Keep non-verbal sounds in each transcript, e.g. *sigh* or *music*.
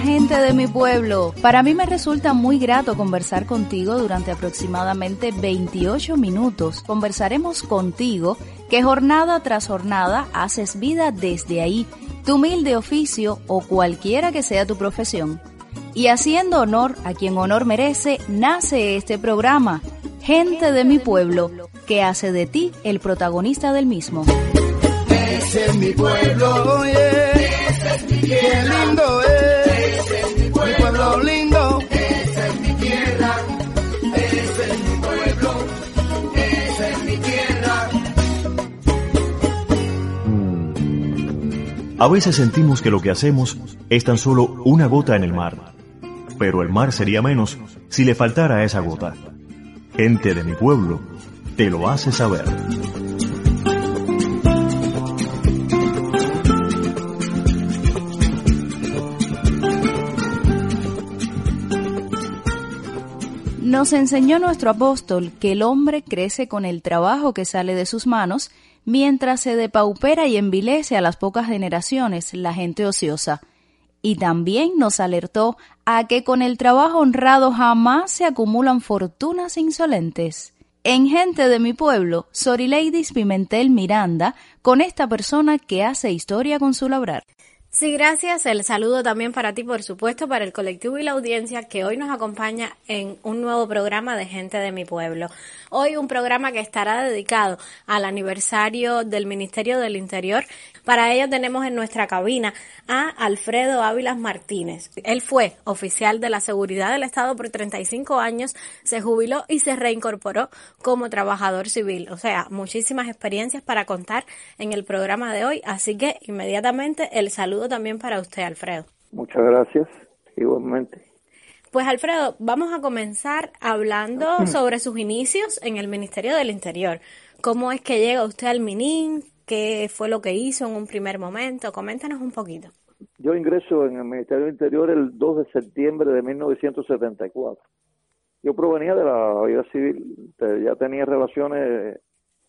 Gente de mi pueblo, para mí me resulta muy grato conversar contigo durante aproximadamente 28 minutos. Conversaremos contigo que jornada tras jornada haces vida desde ahí, tu humilde oficio o cualquiera que sea tu profesión. Y haciendo honor a quien honor merece, nace este programa, Gente de mi pueblo, que hace de ti el protagonista del mismo. A veces sentimos que lo que hacemos es tan solo una gota en el mar, pero el mar sería menos si le faltara esa gota. Gente de mi pueblo te lo hace saber. Nos enseñó nuestro apóstol que el hombre crece con el trabajo que sale de sus manos, mientras se depaupera y envilece a las pocas generaciones la gente ociosa. Y también nos alertó a que con el trabajo honrado jamás se acumulan fortunas insolentes. En Gente de mi pueblo, Sorileidis Pimentel Miranda, con esta persona que hace historia con su labrar. Sí, gracias. El saludo también para ti, por supuesto, para el colectivo y la audiencia que hoy nos acompaña en un nuevo programa de Gente de mi Pueblo. Hoy un programa que estará dedicado al aniversario del Ministerio del Interior. Para ello tenemos en nuestra cabina a Alfredo Ávilas Martínez. Él fue oficial de la Seguridad del Estado por 35 años, se jubiló y se reincorporó como trabajador civil. O sea, muchísimas experiencias para contar en el programa de hoy. Así que inmediatamente el saludo también para usted, Alfredo. Muchas gracias, igualmente. Pues Alfredo, vamos a comenzar hablando *clears throat* sobre sus inicios en el Ministerio del Interior. ¿Cómo es que llega usted al MININ? ¿Qué fue lo que hizo en un primer momento? Coméntanos un poquito. Yo ingreso en el Ministerio del Interior el 2 de septiembre de 1974. Yo provenía de la vida civil, ya tenía relaciones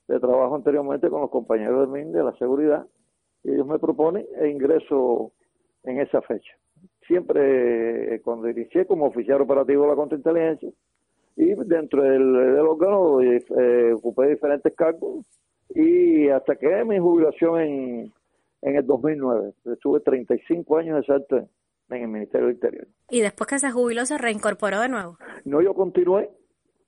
de trabajo anteriormente con los compañeros del MIN de la seguridad ellos me proponen e ingreso en esa fecha. Siempre eh, cuando inicié como oficial operativo de la contrainteligencia y dentro del, del órgano eh, ocupé diferentes cargos y hasta que mi jubilación en, en el 2009. Estuve 35 años exactos en el Ministerio del Interior. ¿Y después que se jubiló se reincorporó de nuevo? No, yo continué.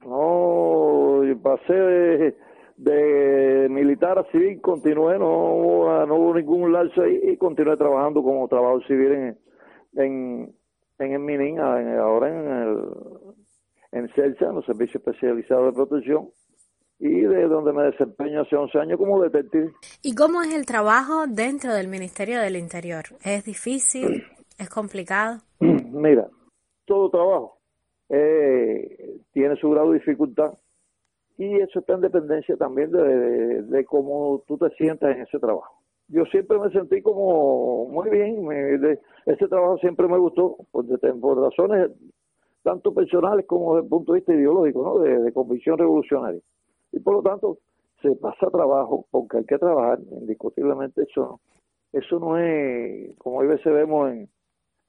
No, pasé de, militar a civil, continué, no, no hubo ningún lapso ahí y continué trabajando como trabajador civil en, en, en el MININ, ahora en el en CELSA, en los servicios especializados de protección, y de donde me desempeño hace 11 años como detective. ¿Y cómo es el trabajo dentro del Ministerio del Interior? ¿Es difícil? *clears throat* ¿Es complicado? Mira, todo trabajo eh, tiene su grado de dificultad y eso está en dependencia también de, de, de, cómo tú te sientas en ese trabajo. Yo siempre me sentí como muy bien, me, de, ese trabajo siempre me gustó por, por razones tanto personales como desde el punto de vista ideológico, ¿no? de, de convicción revolucionaria. Y por lo tanto, se pasa trabajo porque hay que trabajar, indiscutiblemente eso, eso no es, como a veces vemos en,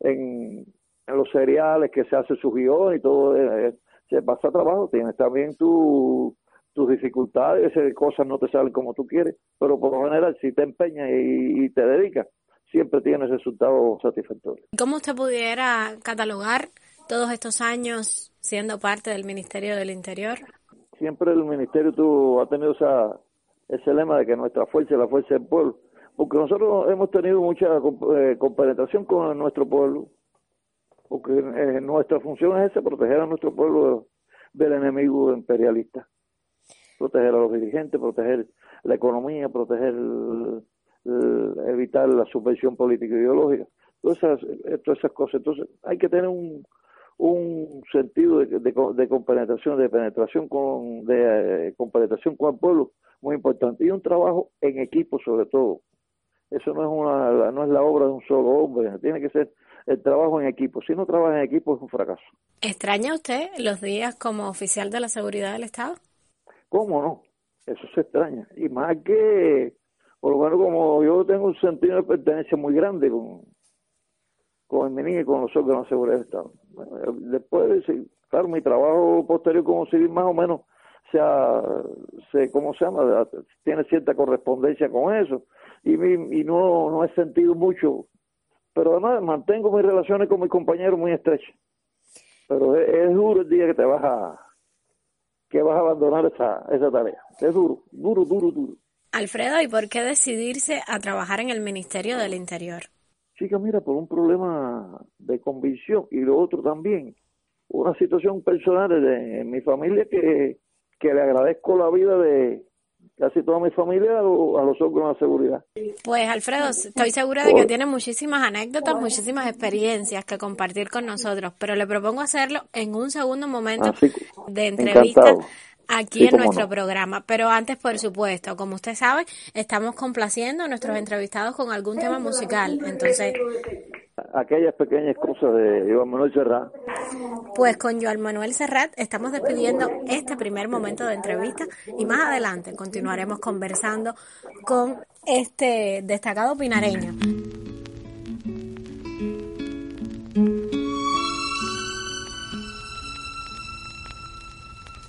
en, los seriales que se hace su guion y todo, eh, se pasa trabajo, tienes también tu, tus dificultades, cosas no te salen como tú quieres, pero por lo general si te empeñas y, y te dedicas, siempre tienes resultados satisfactorios. ¿Cómo usted pudiera catalogar todos estos años siendo parte del Ministerio del Interior? Siempre el Ministerio tuvo, ha tenido esa, ese lema de que nuestra fuerza es la fuerza del pueblo, porque nosotros hemos tenido mucha eh, compenetración con nuestro pueblo, porque eh, nuestra función es esa, proteger a nuestro pueblo del enemigo imperialista. Proteger a los dirigentes, proteger la economía, proteger, evitar la subvención política y ideológica, todas esas, todas esas cosas. Entonces hay que tener un, un sentido de, de, compenetración, de penetración con, de eh, compenetración con el pueblo muy importante y un trabajo en equipo sobre todo. Eso no es una, no es la obra de un solo hombre, tiene que ser el trabajo en equipo. Si no trabaja en equipo es un fracaso. ¿Extraña usted los días como oficial de la seguridad del Estado? ¿Cómo no? Eso se extraña. Y más que, por lo menos como yo tengo un sentido de pertenencia muy grande con, con el MINI y con los órganos de seguridad del Estado. Después, claro, mi trabajo posterior como civil más o menos sea, se, ¿cómo se llama? Tiene cierta correspondencia con eso. Y, y no, no he sentido mucho pero además mantengo mis relaciones con mis compañeros muy estrechas. Pero es, duro el día que te vas a que vas a abandonar esa, esa tarea. Es duro, duro, duro, duro. Alfredo, ¿y por qué decidirse a trabajar en el Ministerio del Interior? Chica, mira, por un problema de convicción y lo otro también, una situación personal de mi familia que, que le agradezco la vida de, casi toda mi familia a, los órganos de seguridad. Pues Alfredo, estoy segura de que tiene muchísimas anécdotas, muchísimas experiencias que compartir con nosotros, pero le propongo hacerlo en un segundo momento ah, de entrevista aquí en nuestro programa. Pero antes, por supuesto, como usted sabe, estamos complaciendo a nuestros entrevistados con algún tema musical. Entonces, aquellas pequeñas cosas de Joan Manuel Serrat. Pues con Joan Manuel Serrat estamos despidiendo este primer momento de entrevista y más adelante continuaremos conversando con este destacado pinareño.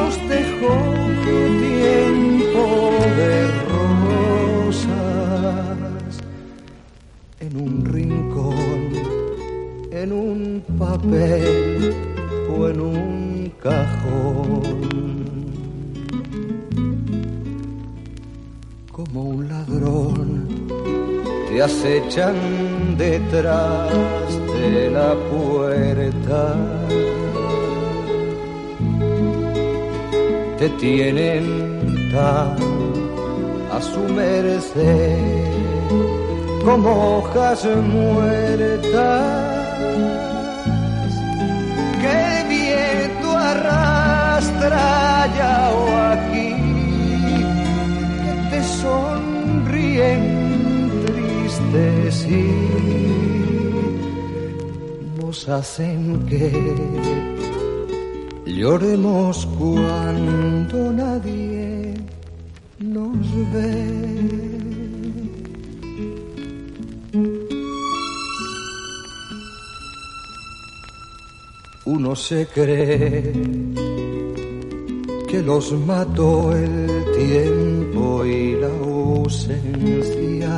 nos dejó tiempo de rosas en un rincón, en un papel en un cajón. Como un ladrón te acechan detrás de la puerta. Te tienen tan a su merced como hojas muertas arrastra o aquí que te sonríen tristes y nos hacen que lloremos cuando nadie nos ve. uno se cree que los mató el tiempo y la ausencia.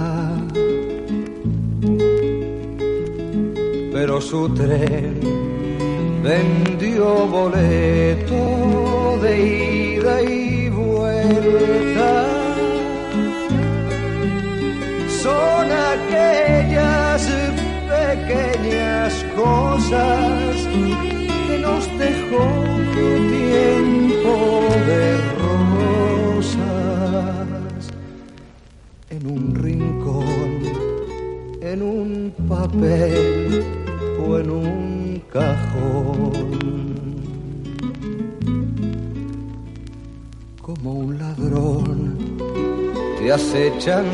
Pero su tren vendió boleto de ida y vuelta. Son aquellas pequeñas cosas nos dejó tiempo de rosas en un rincón, en un papel o en un cajón. Como un ladrón te acechan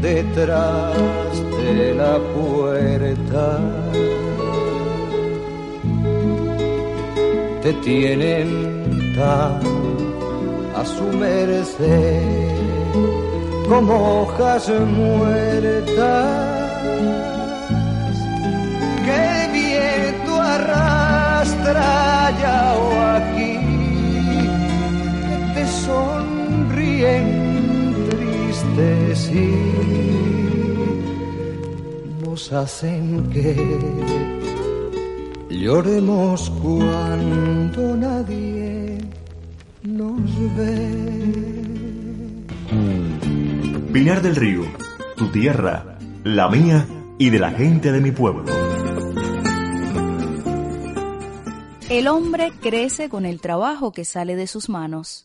detrás de la puerta te tienen tan a su merced como hojas muertas arrastra ya o aquí te sonríen tristes y nos hacen que lloremos cuando nadie nos ve. Pinar del Río, tu tierra, la mía y de la gente de mi pueblo. El hombre crece con el trabajo que sale de sus manos.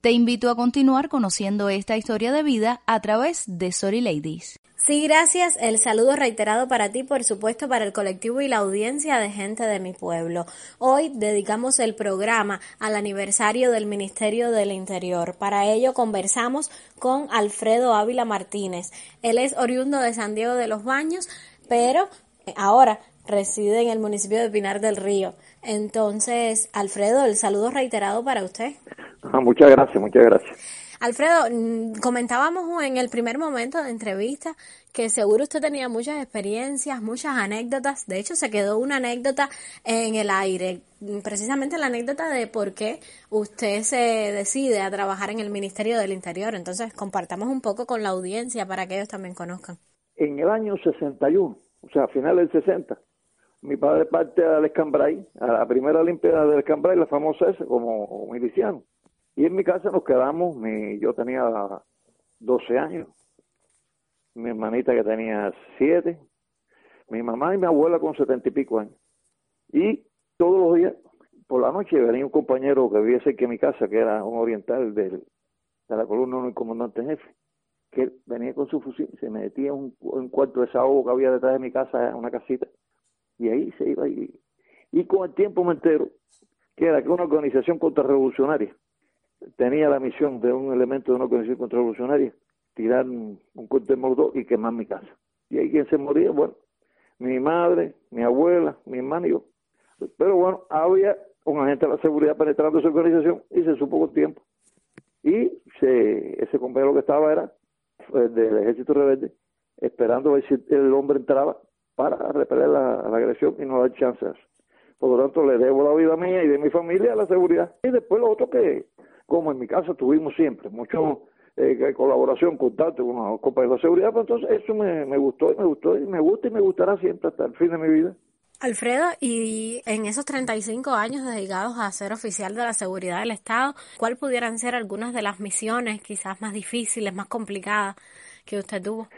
Te invito a continuar conociendo esta historia de vida a través de Sorry Ladies. Sí, gracias. El saludo reiterado para ti, por supuesto, para el colectivo y la audiencia de gente de mi pueblo. Hoy dedicamos el programa al aniversario del Ministerio del Interior. Para ello conversamos con Alfredo Ávila Martínez. Él es oriundo de San Diego de los Baños, pero ahora reside en el municipio de Pinar del Río. Entonces, Alfredo, el saludo reiterado para usted. Ah, muchas gracias, muchas gracias. Alfredo, mm, comentábamos en el primer momento de entrevista que seguro usted tenía muchas experiencias, muchas anécdotas. De hecho, se quedó una anécdota en el aire, mm, precisamente la anécdota de por qué usted se decide a trabajar en el Ministerio del Interior. Entonces, compartamos un poco con la audiencia para que ellos también conozcan. En el año 61, o sea, a finales del 60, mi padre parte al Escambray, a la primera limpieza del Escambray, la famosa esa, como miliciano. Y en mi casa nos quedamos, mi, yo tenía 12 años, mi hermanita que tenía 7, mi mamá y mi abuela con setenta y pico años. Y todos los días, por la noche, venía un compañero que vivía cerca de mi casa, que era un oriental del, de la columna 1 comandante jefe, que venía con su fusil, se metía en un, cuarto de desahogo que había detrás de mi casa, una casita, y ahí se iba. Y, y con el tiempo me entero que era que una organización contrarrevolucionaria tenía la misión de un elemento de una organización contrarrevolucionaria tirar un, corte de molotov y quemar mi casa. Y ahí quien se moría, bueno, mi madre, mi abuela, mi hermano y yo. Pero bueno, había un agente de la seguridad penetrando esa organización y se supo con tiempo. Y se, ese compañero que estaba era del ejército rebelde, esperando a ver si el hombre entraba para repeler la, agresión y no dar chances. Por lo tanto, le debo la vida mía y de mi familia a la seguridad. Y después lo otro que, como en mi casa tuvimos siempre, mucho eh, colaboración, contacto con los compañeros de seguridad, pues entonces eso me, me gustó y me gustó y me gusta y me gustará siempre hasta el fin de mi vida. Alfredo, y en esos 35 años dedicados a ser oficial de la seguridad del Estado, ¿cuál pudieran ser algunas de las misiones quizás más difíciles, más complicadas que usted tuvo?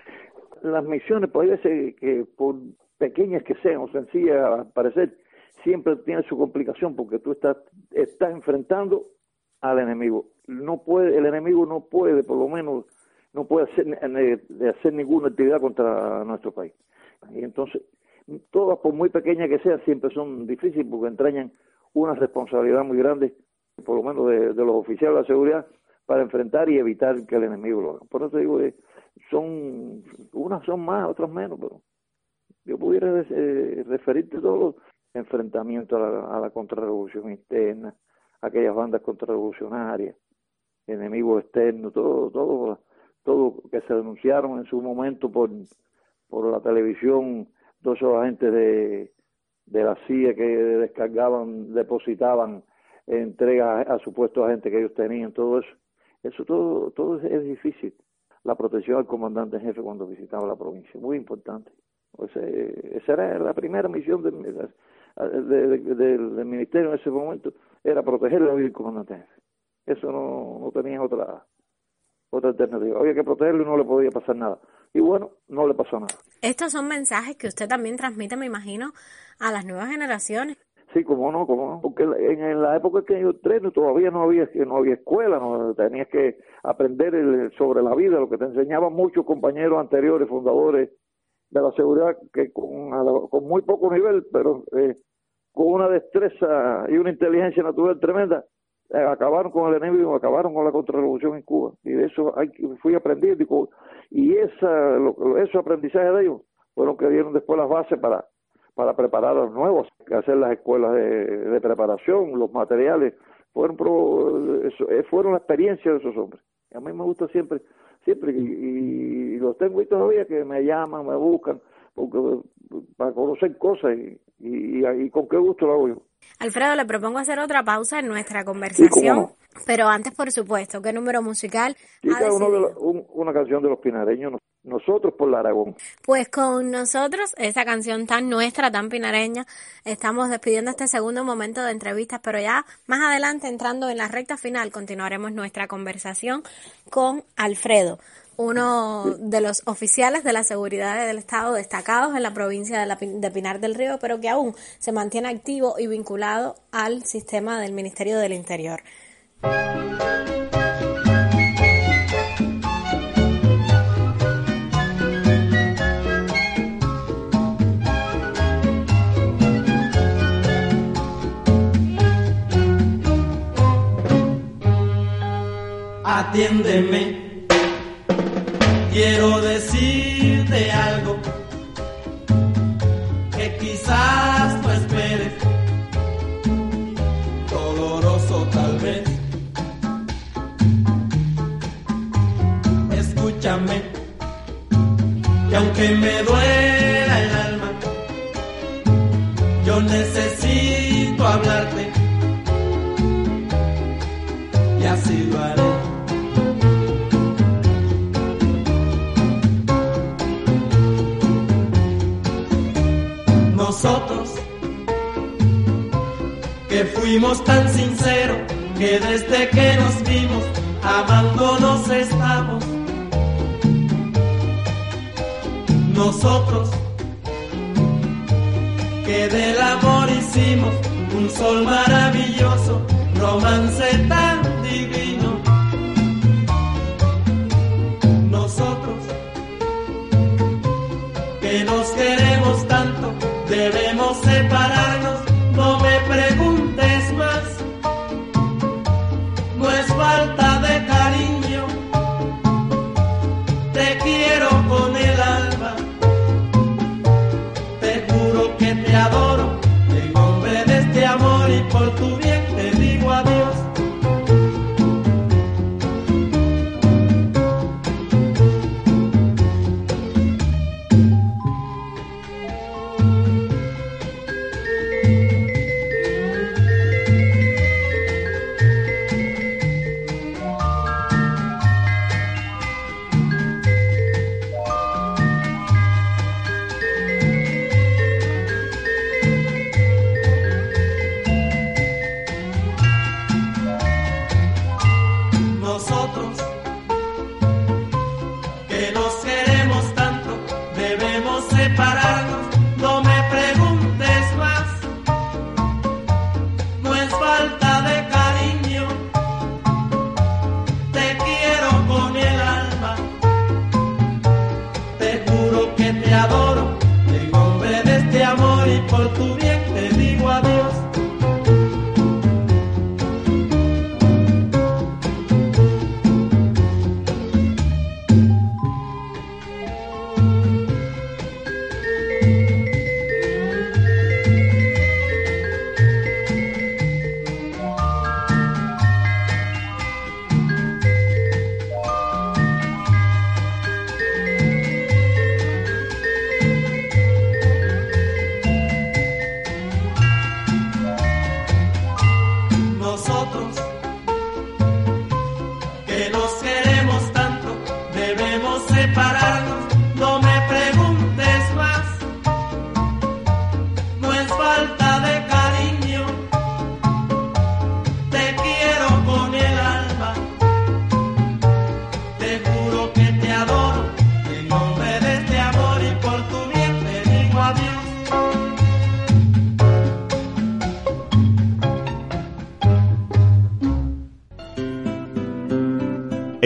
Las misiones, puede ser que por pequeñas que sean o sencillas a parecer, siempre tiene su complicación porque tú estás, estás enfrentando al enemigo. No puede, el enemigo no puede, por lo menos, no puede hacer, de hacer ninguna actividad contra nuestro país. Y entonces, todas, por muy pequeñas que sean, siempre son difíciles porque entrañan una responsabilidad muy grande, por lo menos de, los oficiales de la seguridad, para enfrentar y evitar que el enemigo lo haga. Por eso digo, eh, son, unas son más, otras menos, pero yo pudiera eh, referirte a todos los enfrentamientos a la, a la contrarrevolución interna, aquellas bandas contrarrevolucionarias, enemigos externos, todo, todo, todo que se denunciaron en su momento por, por la televisión, todos esos agentes de, de la CIA que descargaban, depositaban entregas a, supuestos agentes que ellos tenían, todo eso. Eso todo, todo es, difícil. La protección al comandante jefe cuando visitaba la provincia, muy importante. esa era la primera misión del, del ministerio en ese momento, era proteger la vida del comandante Eso no, no tenía otra otra alternativa. Había que protegerlo y no le podía pasar nada. Y bueno, no le pasó nada. Estos son mensajes que usted también transmite, me imagino, a las nuevas generaciones. Sí, como no, como no, porque en, la época que yo entré todavía no había no había escuela, no tenías que aprender sobre la vida, lo que te enseñaban muchos compañeros anteriores, fundadores de la seguridad, que con, muy poco nivel, pero eh, con una destreza y una inteligencia natural tremenda, eh, acabaron con el enemigo, acabaron con la contrarrevolución en Cuba. Y de eso hay, fui aprendiendo. Y, esa, esos aprendizajes de ellos fueron que dieron después las bases para, para preparar a los nuevos, hacer las escuelas de, preparación, los materiales. Fueron, eh, fueron la experiencia de esos hombres. A mí me gusta siempre, siempre, y, los tengo ahí todavía que me llaman, me buscan, porque, para conocer cosas y, y, con qué gusto lo hago yo. Alfredo, le propongo hacer otra pausa en nuestra conversación, pero antes, por supuesto, ¿qué número musical? una canción de los pinareños, nosotros por la Aragón. Pues con nosotros, esa canción tan nuestra, tan pinareña, estamos despidiendo este segundo momento de entrevistas, pero ya más adelante, entrando en la recta final, continuaremos nuestra conversación con Alfredo uno de los oficiales de la seguridad del Estado destacados en la provincia de, Pinar del Río, pero que aún se mantiene activo y vinculado al sistema del Ministerio del Interior. Atiéndeme. Quiero decirte algo romance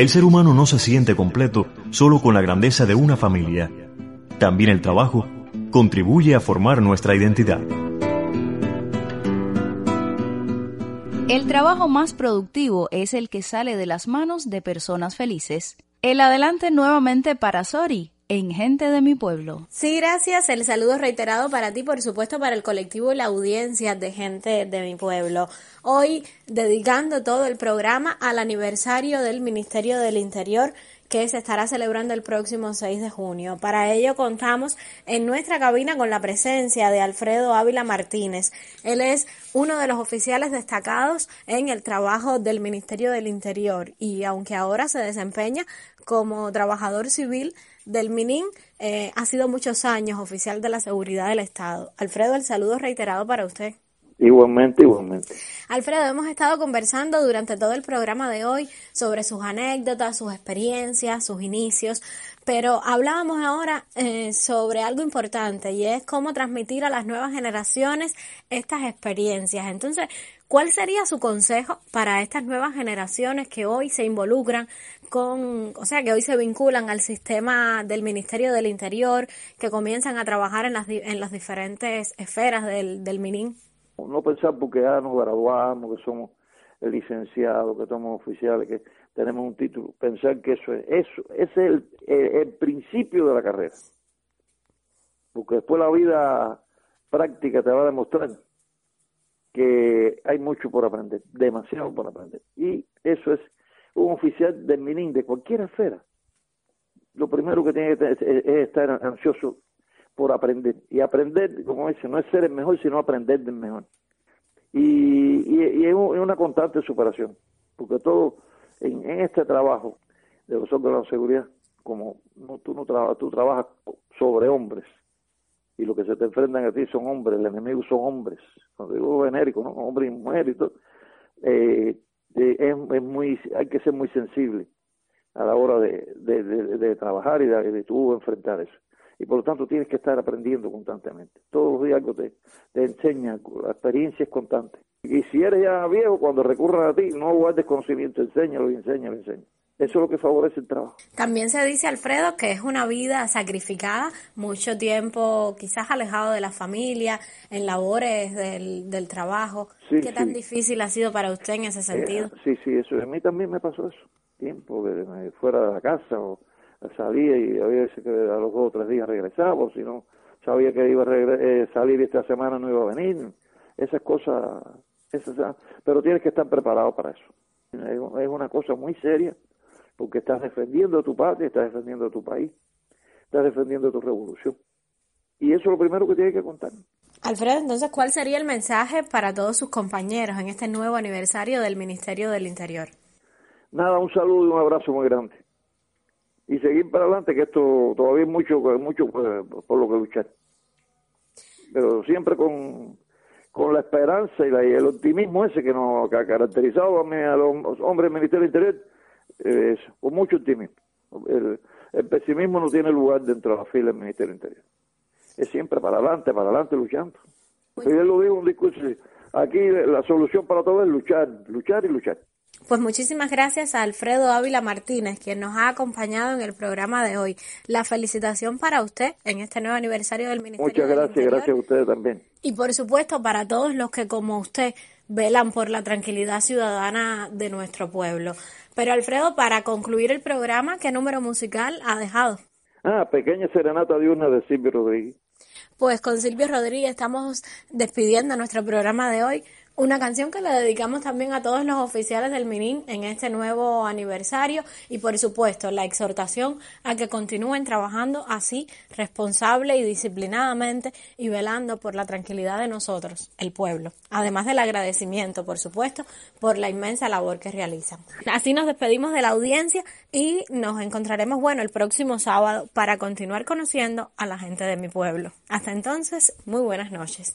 El ser humano no se siente completo solo con la grandeza de una familia. También el trabajo contribuye a formar nuestra identidad. El trabajo más productivo es el que sale de las manos de personas felices. El adelante nuevamente para Sori en Gente de mi Pueblo. Sí, gracias. El saludo reiterado para ti, por supuesto, para el colectivo y la audiencia de Gente de mi Pueblo. Hoy dedicando todo el programa al aniversario del Ministerio del Interior que se estará celebrando el próximo 6 de junio. Para ello contamos en nuestra cabina con la presencia de Alfredo Ávila Martínez. Él es uno de los oficiales destacados en el trabajo del Ministerio del Interior y aunque ahora se desempeña como trabajador civil del MININ, eh, ha sido muchos años oficial de la seguridad del Estado. Alfredo, el saludo reiterado para usted. Igualmente, igualmente. Alfredo, hemos estado conversando durante todo el programa de hoy sobre sus anécdotas, sus experiencias, sus inicios, pero hablábamos ahora eh, sobre algo importante y es cómo transmitir a las nuevas generaciones estas experiencias. Entonces, ¿cuál sería su consejo para estas nuevas generaciones que hoy se involucran con, o sea, que hoy se vinculan al sistema del Ministerio del Interior, que comienzan a trabajar en las, en las diferentes esferas del, del MININ? No pensar porque ya nos graduamos, que somos licenciados, que somos oficiales, que tenemos un título, pensar que eso es, eso, ese es el, principio de la carrera. Porque después la vida práctica te va a demostrar que hay mucho por aprender, demasiado por aprender. Y eso es un oficial del MININ, de cualquier esfera. Lo primero que tiene que tener es estar ansioso por aprender. Y aprender, como dice, no es ser el mejor, sino aprender del mejor. Y, y, es, una constante superación, porque todo en, este trabajo de los órganos de seguridad, como no, tú no trabajas, tú trabajas sobre hombres, y lo que se te enfrentan a ti son hombres, el enemigo son hombres, cuando digo genérico, ¿no? hombre y mujer y todo, eh, es, es, muy, hay que ser muy sensible a la hora de, de, trabajar y de, de enfrentar eso y por lo tanto tienes que estar aprendiendo constantemente. Todos los días algo te, te enseña, la experiencia es constante. Y si eres ya viejo, cuando recurran a ti, no guardes conocimiento, enséñalo y enséñalo y enséñalo. Eso es lo que favorece el trabajo. También se dice, Alfredo, que es una vida sacrificada, mucho tiempo quizás alejado de la familia, en labores del, del trabajo. ¿Qué tan difícil ha sido para usted en ese eh, sentido? sí, sí, eso. A mí también me pasó eso. Tiempo fuera de la casa o salía y había veces que a los dos o tres días regresaba, si no sabía que iba a eh, salir esta semana no iba a venir, esas cosas, esas, pero tienes que estar preparado para eso. Es una cosa muy seria, porque estás defendiendo tu patria, estás defendiendo tu país, estás defendiendo tu revolución. Y eso es lo primero que tienes que contar. Alfredo, entonces, ¿cuál sería el mensaje para todos sus compañeros en este nuevo aniversario del Ministerio del Interior? Nada, un saludo y un abrazo muy grande y seguir para adelante, que esto todavía es mucho, mucho pues, por lo que luchar. Pero siempre con, con la esperanza y, el optimismo ese que nos ha caracterizado a, los hombres del Ministerio del Interior, eh, con mucho optimismo. El, pesimismo no tiene lugar dentro de la fila del Ministerio del Interior. Es siempre para adelante, para adelante luchando. Yo lo digo en un discurso, aquí la solución para todo es luchar, luchar y luchar. Pues muchísimas gracias a Alfredo Ávila Martínez, quien nos ha acompañado en el programa de hoy. La felicitación para usted en este nuevo aniversario del Ministerio. Muchas gracias, gracias a ustedes también. Y por supuesto para todos los que como usted velan por la tranquilidad ciudadana de nuestro pueblo. Pero Alfredo, para concluir el programa, ¿qué número musical ha dejado? Ah, pequeña serenata diurna de Silvio Rodríguez. Pues con Silvio Rodríguez estamos despidiendo nuestro programa de hoy. Una canción que le dedicamos también a todos los oficiales del MININ en este nuevo aniversario y por supuesto la exhortación a que continúen trabajando así responsable y disciplinadamente y velando por la tranquilidad de nosotros, el pueblo. Además del agradecimiento, por supuesto, por la inmensa labor que realizan. Así nos despedimos de la audiencia y nos encontraremos, bueno, el próximo sábado para continuar conociendo a la gente de mi pueblo. Hasta entonces, muy buenas noches.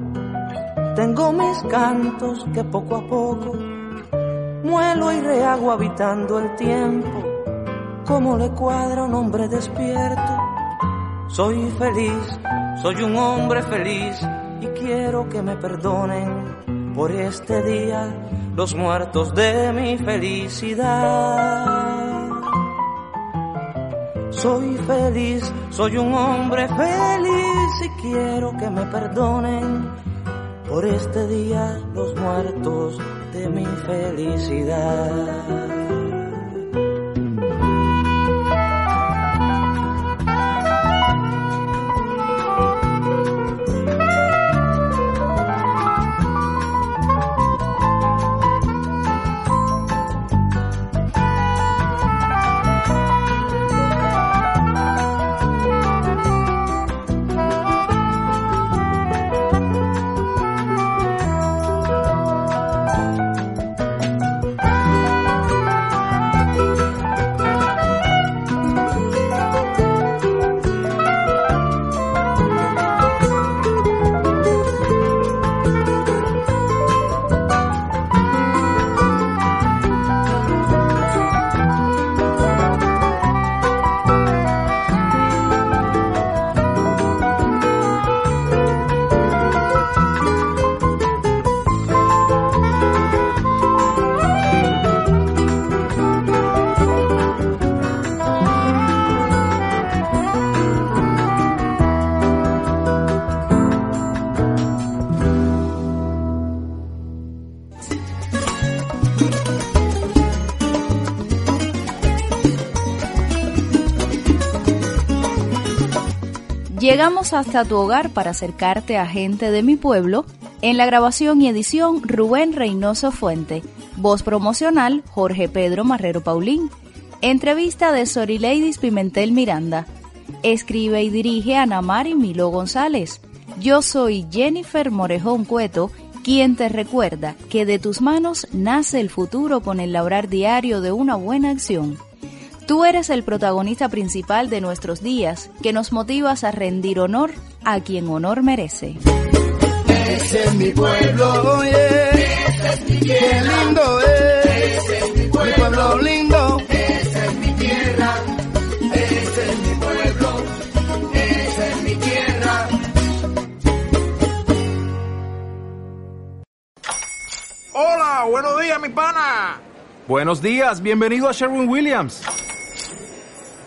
tengo mis cantos que poco a poco muelo y rehago habitando el tiempo, como le cuadra un hombre despierto. Soy feliz, soy un hombre feliz y quiero que me perdonen por este día los muertos de mi felicidad. Soy feliz, soy un hombre feliz y quiero que me perdonen por este día los muertos de mi felicidad. Hasta tu hogar para acercarte a gente de mi pueblo. En la grabación y edición, Rubén Reynoso Fuente. Voz promocional, Jorge Pedro Marrero Paulín. Entrevista de Sorileidis Pimentel Miranda. Escribe y dirige Ana Mari Milo González. Yo soy Jennifer Morejón Cueto, quien te recuerda que de tus manos nace el futuro con el labrar diario de una buena acción. Tú eres el protagonista principal de nuestros días, que nos motivas a rendir honor a quien honor merece. Ese es mi pueblo, oye. es mi Qué lindo es. es mi pueblo. lindo. Esa es mi tierra. Ese es mi pueblo. Esa es mi tierra. Hola, buenos días, mi pana. Buenos días, bienvenido a Sherwin Williams.